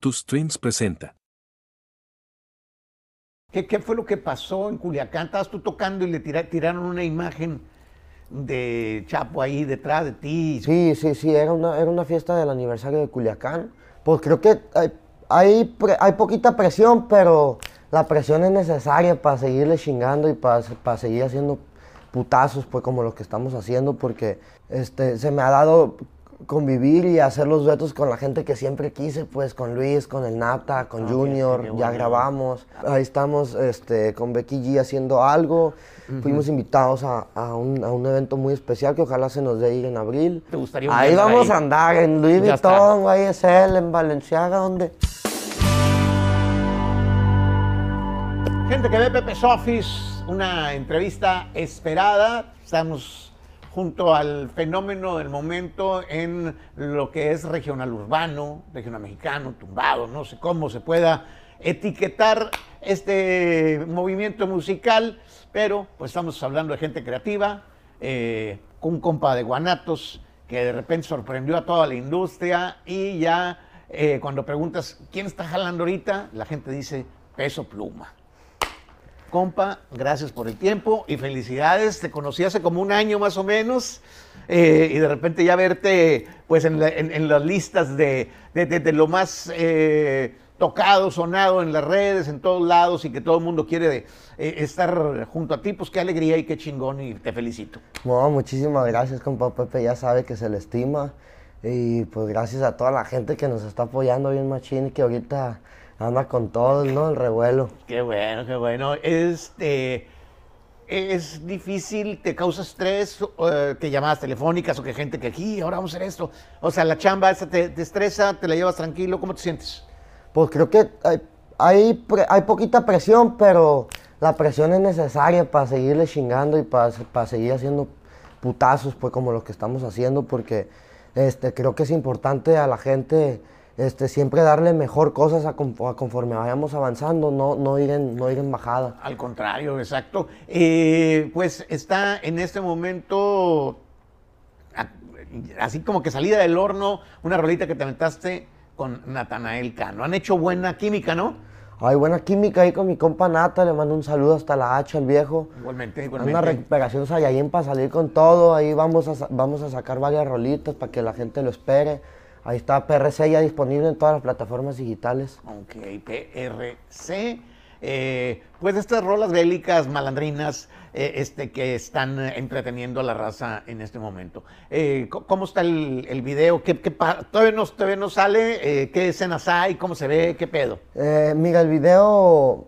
Tus Twins presenta. ¿Qué, qué fue lo que pasó en Culiacán? Estabas tú tocando y le tira- tiraron una imagen de Chapo ahí detrás de ti. Sí, sí, sí, era una, era una fiesta del aniversario de Culiacán. Pues creo que hay, hay poquita presión, pero la presión es necesaria para seguirle chingando y para, para seguir haciendo putazos, pues como lo que estamos haciendo, porque este, se me ha dado convivir y hacer los duetos con la gente que siempre quise, pues con Luis, con el Nata, con Ok, Junior, ya grabamos. Ahí estamos este, con Becky G haciendo algo. Fuimos invitados a, a un, a un evento muy especial que ojalá se nos dé ir en abril. ¿Te gustaría un Ahí vamos ahí? a andar en Louis Ya. Vuitton, YSL, en Valenciaga, donde... Gente que ve Pepe's Office, una entrevista esperada. Estamos junto al fenómeno del momento en lo que es regional urbano, regional mexicano, tumbado, no sé cómo se pueda etiquetar este movimiento musical, pero pues estamos hablando de gente creativa, eh, un compa de Guanatos que de repente sorprendió a toda la industria y ya eh, cuando preguntas quién está jalando ahorita, la gente dice peso pluma. Compa, gracias por el tiempo y felicidades. Te conocí hace como un año más o menos eh, y de repente ya verte pues en, la- en- las listas de, de- de- lo más eh, tocado, sonado en las redes, en todos lados y que todo el mundo quiere eh, estar junto a ti, pues qué alegría y qué chingón y te felicito. Muchísimas gracias, compa Pepe, ya sabe que se le estima. Y pues gracias a toda la gente que nos está apoyando bien machín y que ahorita anda con todo, ¿no? El revuelo. Qué bueno, qué bueno. Este, es difícil, te causa estrés, eh, que llamadas telefónicas o que gente que aquí, ahora vamos a hacer esto. O sea, la chamba esa te, te estresa, te la llevas tranquilo, ¿cómo te sientes? Pues creo que hay, hay, hay poquita presión, pero la presión es necesaria para seguirle chingando y para, para seguir haciendo putazos, pues como lo que estamos haciendo, porque este, creo que es importante a la gente este, siempre darle mejor cosas a, a conforme vayamos avanzando, no, no, ir en, no ir en bajada. Al contrario, exacto. Eh, pues está en este momento, así como que salida del horno, una rolita que te aventaste con Natanael Cano. Han hecho buena química, ¿no? Hay buena química ahí con mi compa Nata, le mando un saludo hasta la H, el viejo. Igualmente, Una igualmente. recuperación Saiyajin para salir con todo. Ahí vamos a, vamos a sacar varias rolitas para que la gente lo espere. Ahí está PRC ya disponible en todas las plataformas digitales. Ok, PRC. Eh, pues estas rolas bélicas, malandrinas, eh, este, que están eh, entreteniendo a la raza en este momento. Eh, ¿Cómo está el, el video? ¿Qué, todavía, no, todavía no sale? ¿Qué escenas hay? ¿Cómo se ve? ¿Qué pedo? Mira, el video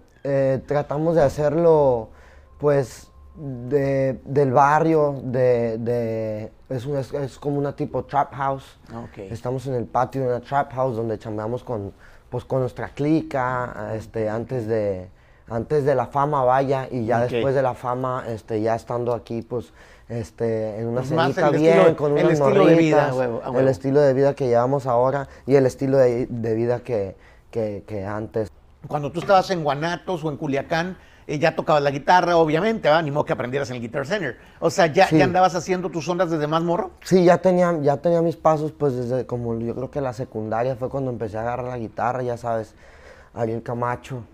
tratamos de hacerlo, pues, de- del barrio, de, de- es, es- como una tipo trap house. Ok. Estamos en el patio de una trap house donde chambeamos con, pues, con nuestra clica, este, antes de, antes de la fama vaya y ya Ok. después de la fama, este, ya estando aquí, pues, este, en una cenita bien, estilo- con el unas estilo de vida, morritas, huevo, a el huevo. estilo de vida que llevamos ahora y el estilo de, de vida que, que, que antes. Cuando tú estabas en Guanatos o en Culiacán, eh, ya tocabas la guitarra, obviamente, ¿va? Ni modo que aprendieras en el Guitar Center. O sea, ¿ya, Sí. ya andabas haciendo tus ondas desde más morro? Sí, ya tenía, ya tenía mis pasos, pues desde como yo creo que la secundaria fue cuando empecé a agarrar la guitarra, ya sabes, Ariel Camacho,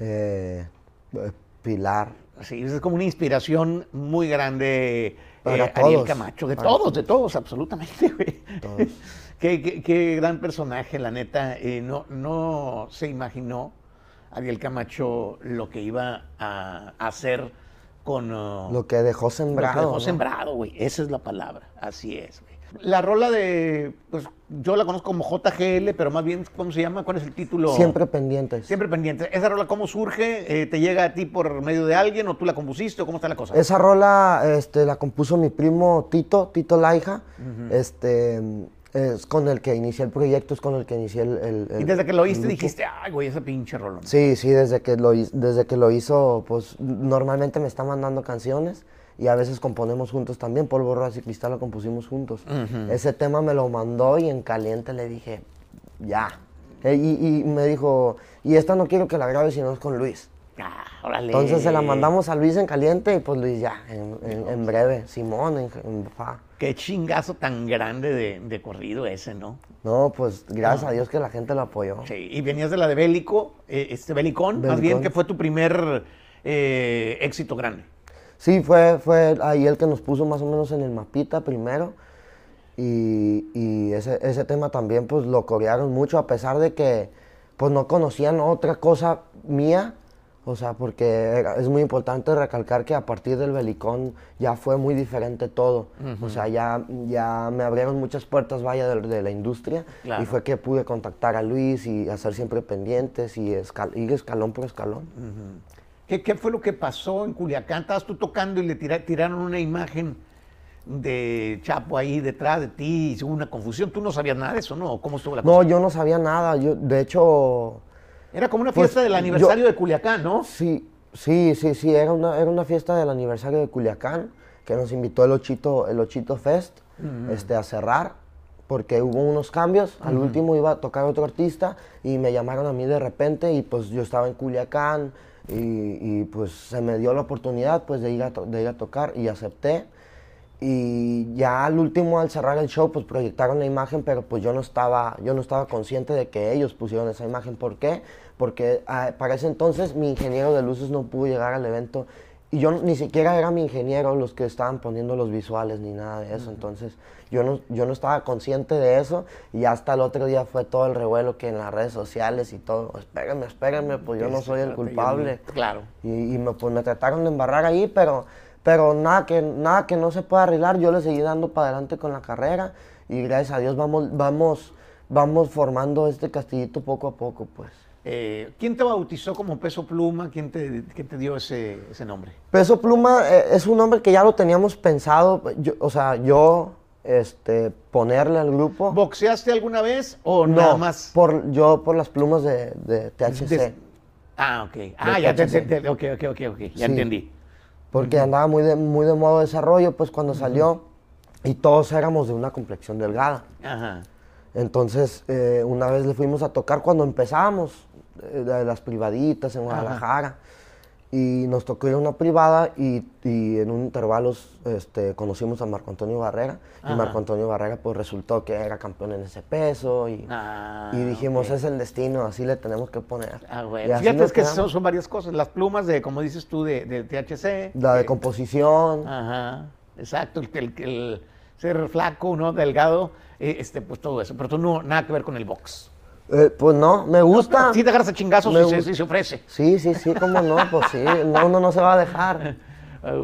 eh, eh, Pilar. Sí, es como una inspiración muy grande. Para eh, Ariel. Camacho, de Para todos, de todos, absolutamente, güey. Todos. qué, qué- qué gran personaje, la neta. no, no se imaginó Ariel Camacho lo que iba a hacer con... uh, Lo que dejó lo que sembrado. dejó ¿no? sembrado, güey. Esa es la palabra. Así es, güey. La rola de, pues yo la conozco como JGL, pero más bien, ¿cómo se llama? ¿Cuál es el título? Siempre pendientes. Siempre pendiente. ¿Esa rola cómo surge? Eh, ¿Te llega a ti por medio de alguien o tú la compusiste o cómo está la cosa? Esa rola este, la compuso mi primo Tito, Tito Laija. este, es con el que inicié el proyecto, es con el que inicié el... el- y desde que lo oíste dijiste, ay, güey, esa pinche rola. Sí, sí, desde que lo, desde que lo hizo, pues normalmente me está mandando canciones y a veces componemos juntos también. Polvo, Rosa y Cristal lo compusimos juntos. Ese tema me lo mandó y en caliente le dije, ya. Y, y me dijo, y esta no quiero que la grabes si no es con Luis. Ah, órale. Entonces se la mandamos a Luis en caliente y pues Luis ya, en, en- en breve, Simón, en, en fa. Qué chingazo tan grande de, de corrido ese, ¿no? No, pues gracias a Dios que la gente lo apoyó. Sí, y venías de la de Bélico, eh, este Belicón, más bien que fue tu primer eh, éxito grande. Sí, fue, fue ahí el que nos puso más o menos en el mapita primero. Y, y ese, ese tema también pues lo corearon mucho a pesar de que pues no conocían otra cosa mía. O sea, porque es muy importante recalcar que a partir del Belicón ya fue muy diferente todo. O sea, ya, ya me abrieron muchas puertas, vaya, de, de la industria. Claro. Y fue que pude contactar a Luis y hacer siempre pendientes y escal- ir escalón por escalón. ¿Qué, qué fue lo que pasó en Culiacán? Estabas tú tocando y le tira- tiraron una imagen de Chapo ahí detrás de ti y hubo una confusión. Tú no sabías nada de eso, ¿no? ¿Cómo estuvo la No, cosa? yo no sabía nada. Yo, de hecho, Era como una pues, fiesta del yo- aniversario de Culiacán, ¿no? Sí, sí, sí, sí, era una, era una fiesta del aniversario de Culiacán que nos invitó el Ochito, el Ochito Fest este, a cerrar porque hubo unos cambios. Al último iba a tocar otro artista y me llamaron a mí de repente y pues yo estaba en Culiacán y, y, pues se me dio la oportunidad pues de ir a, de ir a tocar y acepté. Y ya al último, al cerrar el show, pues proyectaron la imagen, pero pues yo no estaba, yo no estaba consciente de que ellos pusieron esa imagen. ¿Por qué? Porque ah, para ese entonces mi ingeniero de luces no pudo llegar al evento y yo ni siquiera era mi ingeniero los que estaban poniendo los visuales ni nada de eso. Entonces yo no, yo no estaba consciente de eso y hasta el otro día fue todo el revuelo que en las redes sociales y todo. Espérenme, espérenme, pues yo no soy el culpable. Claro. Y, y me, pues, me trataron de embarrar ahí, pero, pero nada, que, nada que no se pueda arreglar. Yo le seguí dando para adelante con la carrera y gracias a Dios vamos, vamos, vamos formando este castillito poco a poco, pues. Eh, ¿Quién te bautizó como peso pluma? ¿Quién te, quién te dio ese, ese nombre? Peso Pluma eh, es un nombre que ya lo teníamos pensado, yo- o sea, yo este, ponerle al grupo. ¿Boxeaste alguna vez o nada no, más? por, yo por las plumas de, de THC. Ah, ok. Ah, De ya THC. te- te- ok, ok, ok, ok, ya Sí. entendí. Porque andaba muy de, muy de modo desarrollo, pues cuando salió, y todos éramos de una complexión delgada. Ajá. Entonces, eh, una vez le fuimos a tocar cuando empezábamos, eh, las privaditas en Guadalajara, y nos tocó ir a una privada y, y en un intervalo este, conocimos a Marco Antonio Barrera, Ajá. y Marco Antonio Barrera pues resultó que era campeón en ese peso, y, Ah, y dijimos, es el destino, así le tenemos que poner. Ah, bueno. así Fíjate, es que son, son varias cosas. Las plumas de, como dices tú, de, de THC. La de eh, composición, Ajá, exacto. El, el- el ser flaco, ¿no? Delgado, eh, este, pues todo eso. Pero tú no, nada que ver con el box. Eh, pues no, me gusta. Sí te agarras a chingazos si se, si se ofrece. Sí, sí, sí, cómo no, pues sí, no, uno no se va a dejar. Ah,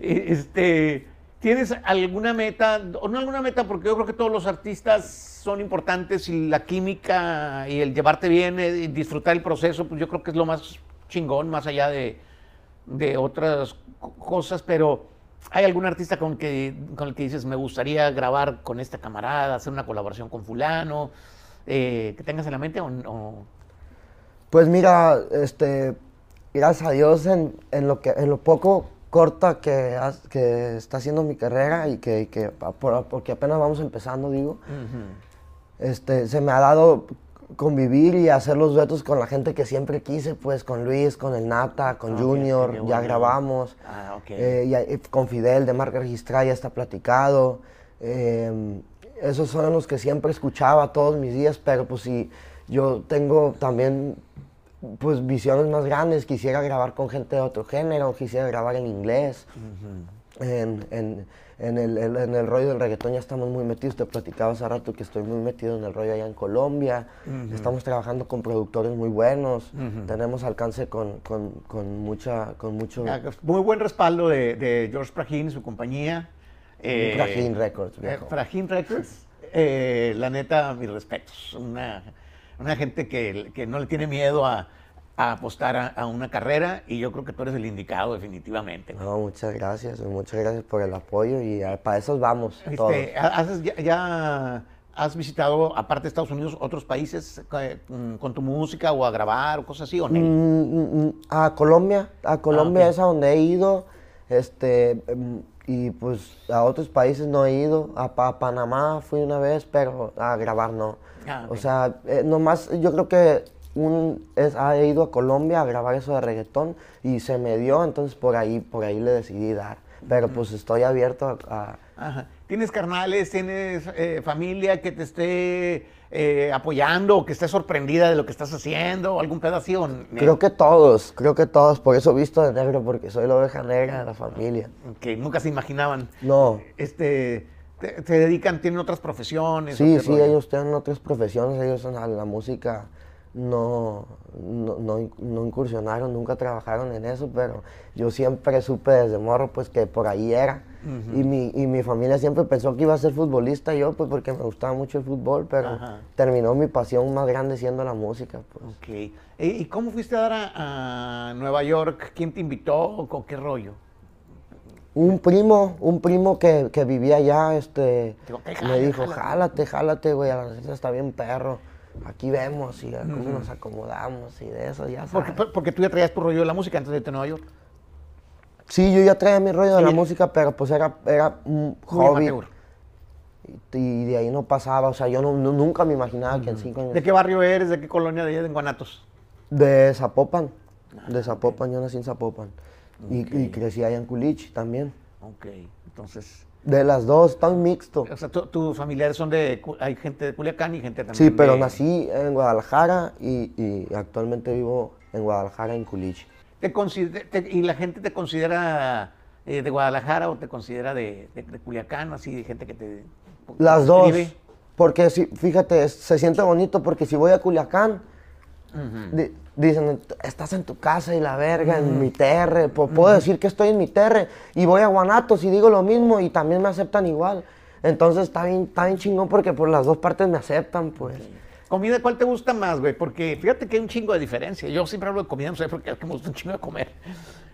Este, ¿Tienes alguna meta? O no alguna meta, porque yo creo que todos los artistas son importantes y la química y el llevarte bien eh, y disfrutar el proceso, pues yo creo que es lo más chingón, más allá de, de otras co- cosas, pero ¿hay algún artista con, que, con el que dices, me gustaría grabar con esta camarada, hacer una colaboración con fulano, eh, que tengas en la mente o no? Pues mira, este, gracias a Dios en, en lo que en lo poco corta que, has- que está haciendo mi carrera y que, que porque apenas vamos empezando, digo, este, se me ha dado convivir y hacer los duetos con la gente que siempre quise, pues con Luis, con el Nata, con Ah, Junior, ya grabamos, Ah, ok. eh, y con Fidel de marca registrada ya está platicado. eh, esos son los que siempre escuchaba todos mis días, pero pues si yo tengo también pues visiones más grandes, quisiera grabar con gente de otro género, quisiera grabar en inglés. en, en- en el, el- en el rollo del reggaetón. Ya estamos muy metidos, te platicaba hace rato que estoy muy metido en el rollo allá en Colombia, estamos trabajando con productores muy buenos, tenemos alcance con, con- con mucha, con mucho... Ah, Muy buen respaldo de, de George Prahin y su compañía. Eh, Prahin Records, eh, viejo. Prahin Records. Eh, la neta, mis respetos. Una, una gente que, que no le tiene miedo a, a apostar a, a una carrera y yo creo que tú eres el indicado definitivamente. No, muchas gracias, muchas gracias por el apoyo y ah, para eso vamos todos. Este, ¿has, ya, ya has visitado, aparte de Estados Unidos, otros países eh, mm, con tu música o a grabar o cosas así o no? Mm, mm, mm, a Colombia, a Colombia ok. es a donde he ido, este, mm, y pues a otros países no he ido, a, a Panamá fui una vez, pero a grabar no. Ah, ok. O sea, eh, nomás yo creo que un, es, ha ido a Colombia a grabar eso de reggaetón y se me dio, entonces por ahí, por ahí le decidí dar. Pero pues estoy abierto a... Ajá. ¿Tienes carnales, tienes eh, familia que te esté eh, apoyando o que esté sorprendida de lo que estás haciendo? ¿Algún pedazo? Creo que todos, creo que todos. Por eso visto de negro, porque soy la oveja negra de la familia. Que nunca se imaginaban. No. Este, te, te dedican, tienen otras profesiones. Sí, ¿o qué sí, rollo? ellos tienen otras profesiones, ellos en la música no, no, no, no incursionaron, nunca trabajaron en eso, pero yo siempre supe desde morro pues que por ahí era. y, mi, y mi familia siempre pensó que iba a ser futbolista yo, pues porque me gustaba mucho el fútbol, pero Ajá. terminó mi pasión más grande siendo la música. Pues. Ok. ¿Y cómo fuiste a dar a, a Nueva York? ¿Quién te invitó o con qué rollo? Un primo, un primo que, que vivía allá, este, Digo, "Te me dijo, jálate". jálate, güey, a la está bien perro. Aquí vemos y a cómo nos acomodamos y de eso, ya Porque, sabes. porque tú ya traías tu rollo de la música antes de irte a Nueva York. Sí, yo ya traía mi rollo de la música, pero pues era, era un hobby. Y, y de ahí no pasaba, o sea, yo no, no- nunca me imaginaba que en cinco años... ¿De qué barrio eres? ¿De qué colonia de allá de Guanatos? De Zapopan, de Zapopan, yo nací en Zapopan. Y, y crecí allá en Culichi también. Ok, entonces... De las dos, está un mixto. O sea, tu- tus familiares son de... Hay gente de Culiacán y gente también Sí, pero de- nací en Guadalajara y, y actualmente vivo en Guadalajara, en Culichi. Te consider- te- ¿Y la gente te considera eh, de Guadalajara o te considera de, de- de Culiacán? Así, gente que te... Las dos. Porque si, fíjate, es- se siente bonito porque si voy a Culiacán, di- dicen, estás en tu casa y la verga, en mi terre. Puedo decir que estoy en mi terre. Y voy a Guanatos y digo lo mismo y también me aceptan igual. Entonces está bien, está bien chingón porque por las dos partes me aceptan, pues. ¿Comida cuál te gusta más, güey? Porque fíjate que hay un chingo de diferencia. Yo siempre hablo de comida, no sé por qué, es que me gusta un chingo de comer.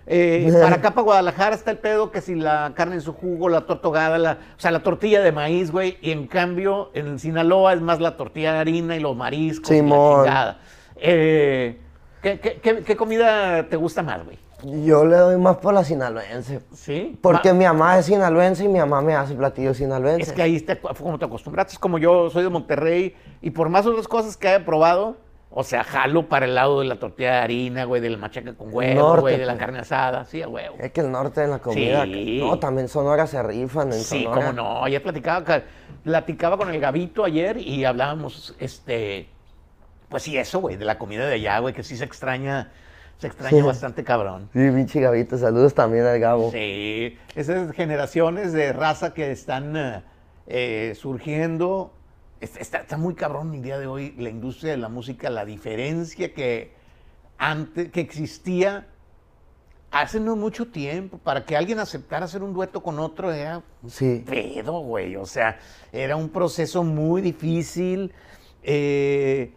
Eh, para acá, para Guadalajara, está el pedo que si la carne en su jugo, la tortogada, la, o sea, la tortilla de maíz, güey. Y en cambio, en Sinaloa es más la tortilla de harina y los mariscos y la Simón. chingada. Eh, ¿qué, qué, qué- qué comida te gusta más, güey? Yo le doy más por la sinaloense. ¿Sí? Porque Ma- mi mamá es sinaloense y mi mamá me hace platillos sinaloenses. Es que ahí te, como te acostumbraste, es como yo soy de Monterrey y por más otras cosas que haya probado, o sea, jalo para el lado de la tortilla de harina, güey, del machaca con huevo, Norte, güey, de la pues. carne asada, sí, a huevo. Es que el norte de la comida. Sí. No, también Sonora se rifan en Sí, Sonora. cómo no, ayer platicaba, ca- platicaba con el Gabito ayer y hablábamos, este, pues sí, eso, güey, de la comida de allá, güey, que sí se extraña, se extraña Sí. bastante cabrón. Sí, pinche Gabito, saludos también al Gabo. Sí, esas generaciones de raza que están eh, eh, surgiendo. es- Está, está muy cabrón el día de hoy la industria de la música, la diferencia que antes que existía hace no mucho tiempo para que alguien aceptara hacer un dueto con otro era un Sí. pedo, güey. O sea, era un proceso muy difícil. eh,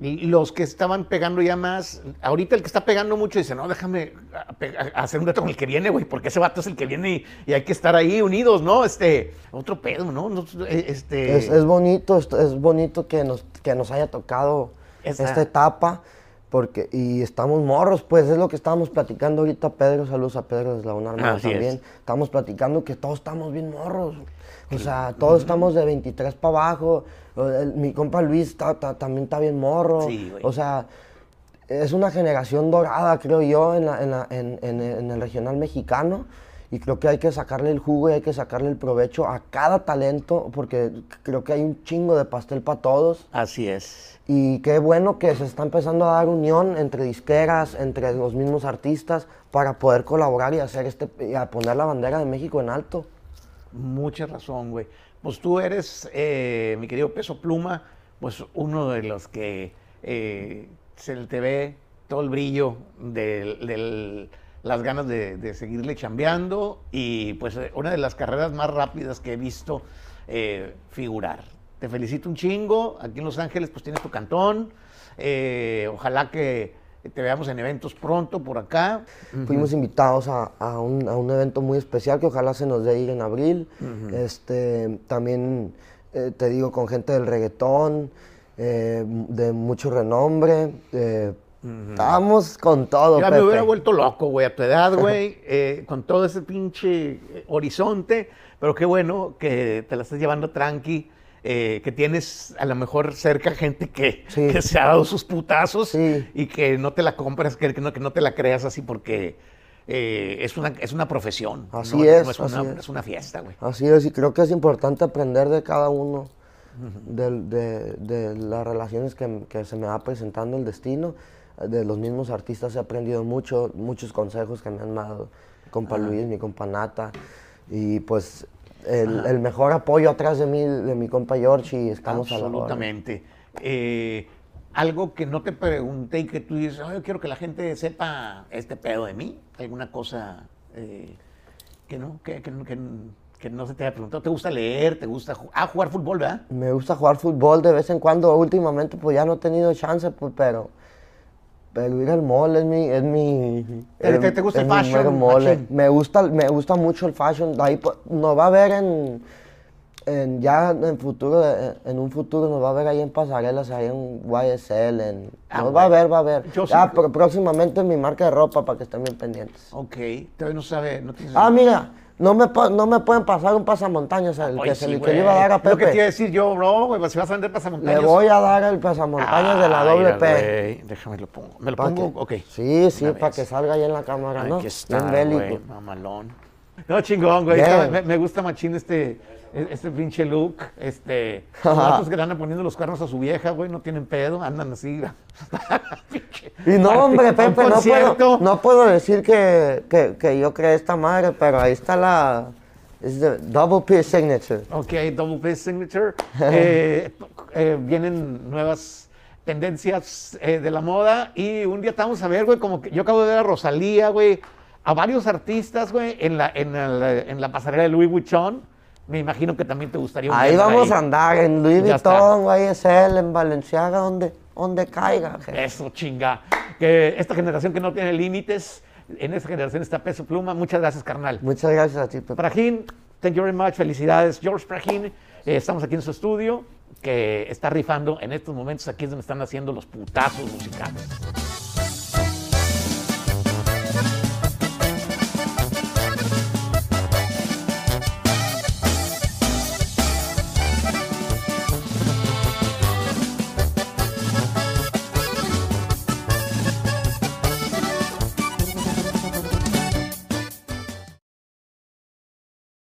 los que estaban pegando ya más, ahorita el que está pegando mucho dice, no, déjame a- pe- a- hacer un reto con el que viene, güey, porque ese vato es el que viene y, y hay que estar ahí unidos, ¿no? Este, otro pedo, ¿no? Eh, Este, Es, es bonito, es, bonito que nos, que nos haya tocado Esa- esta etapa. Porque, y estamos morros, pues es lo que estábamos platicando ahorita, Pedro, saludos a Pedro de Eslabón Armado Así es. también. Estamos platicando que todos estamos bien morros. O sea, todos estamos de 23 para abajo. El- mi compa Luis está- está- también está bien morro. Sí, güey. o sea, es una generación dorada, creo yo, en, la- en la- en- en- en el regional mexicano. Y creo que hay que sacarle el jugo y hay que sacarle el provecho a cada talento, porque creo que hay un chingo de pastel para todos. Así es. Y qué bueno que se está empezando a dar unión entre disqueras, entre los mismos artistas, para poder colaborar y hacer este, y a poner la bandera de México en alto. Mucha razón, güey. Pues tú eres, eh, mi querido Peso Pluma, pues uno de los que eh, se te ve todo el brillo de, las ganas de, seguirle chambeando y pues eh, una de las carreras más rápidas que he visto figurar. Te felicito un chingo. Aquí en Los Ángeles pues tienes tu cantón. Ojalá que te veamos en eventos pronto por acá. Fuimos invitados a, a un, a un evento muy especial que ojalá se nos dé ir en abril. este, también, eh, te digo, con gente del reggaetón, eh, de mucho renombre. eh, Estábamos con todo, Ya me hubiera vuelto loco, güey, a tu edad, güey, eh, con todo ese pinche eh, horizonte, pero qué bueno que te la estás llevando tranqui. Eh, que tienes a lo mejor cerca gente que, Sí. que se ha dado sus putazos Sí. y que no te la compras, que, que no, que no te la creas así porque eh, es, una, es una profesión. Así no, es, no es, una, así es. es una fiesta, güey. Así es, y creo que es importante aprender de cada uno, del- de, de las relaciones que, que se me va presentando el destino. De los mismos artistas he aprendido mucho, muchos consejos que me han dado compa Luis, mi compa Nata, y pues el, el mejor apoyo atrás de mí, de mi compa George, y estamos a la. Absolutamente. Eh, algo que no te pregunté y que tú dices, "Ay, yo quiero que la gente sepa este pedo de mí. ¿Alguna cosa eh, que no que, que- que no se te haya preguntado? ¿Te gusta leer? ¿Te gusta ju- ah, jugar fútbol, verdad? Me gusta jugar fútbol de vez en cuando. Últimamente, pues ya no he tenido chance, pues, pero. Pero ir al mall es mi. Es mi ¿Te- es- te- te gusta es el fashion, machín? Me gusta, me gusta mucho el fashion. Ahí nos va a ver en. en- ya en futuro, en un futuro nos va a ver ahí en pasarelas, ahí en YSL, en, Ah, nos va a ver, va a ver. Yo sí pero próximamente mi marca de ropa para que estén bien pendientes. Ok, todavía no sabe, no. Ah, mira, no me, no me pueden pasar un pasamontañas, el Oye, que, se sí, le, que le iba a dar a Lo que te iba a Pepe. decir yo, bro, güey, pues si vas a vender Le pasamontañas... voy a dar el pasamontañas de la Ay, doble P. Déjame lo pongo. ¿Me lo pongo? que- Ok. Sí, sí, para que salga ahí en la cámara, ¿no? Aquí está, Bien güey, bélico. mamalón. No, chingón, güey. Está- Me, me gusta machín este, este pinche look. Este, los que le andan poniendo los cuernos a su vieja, güey, no tienen pedo, andan así. Y no, hombre, Pepe, no puedo, no puedo decir que, que, que yo creé esta madre, pero ahí está la... Es the double P signature. Ok, Double P Signature. Eh, eh, vienen nuevas tendencias eh, de la moda y un día estamos a ver, güey, como que yo acabo de ver a Rosalía, güey, a varios artistas, güey, en la, en, la, en la pasarela de Louis Vuitton. Me imagino que también te gustaría un Ahí vamos ahí. a andar, en Louis Ya Vuitton, YSL, en Valenciaga, donde, donde caiga. Eso, chinga. Que esta generación que no tiene límites, en esta generación está Peso Pluma. Muchas gracias, carnal. Muchas gracias a ti, Pepe. Prajín, thank you very much. Felicidades, George Prajín. Eh, estamos aquí en su estudio, que está rifando en estos momentos. Aquí es donde están haciendo los putazos musicales.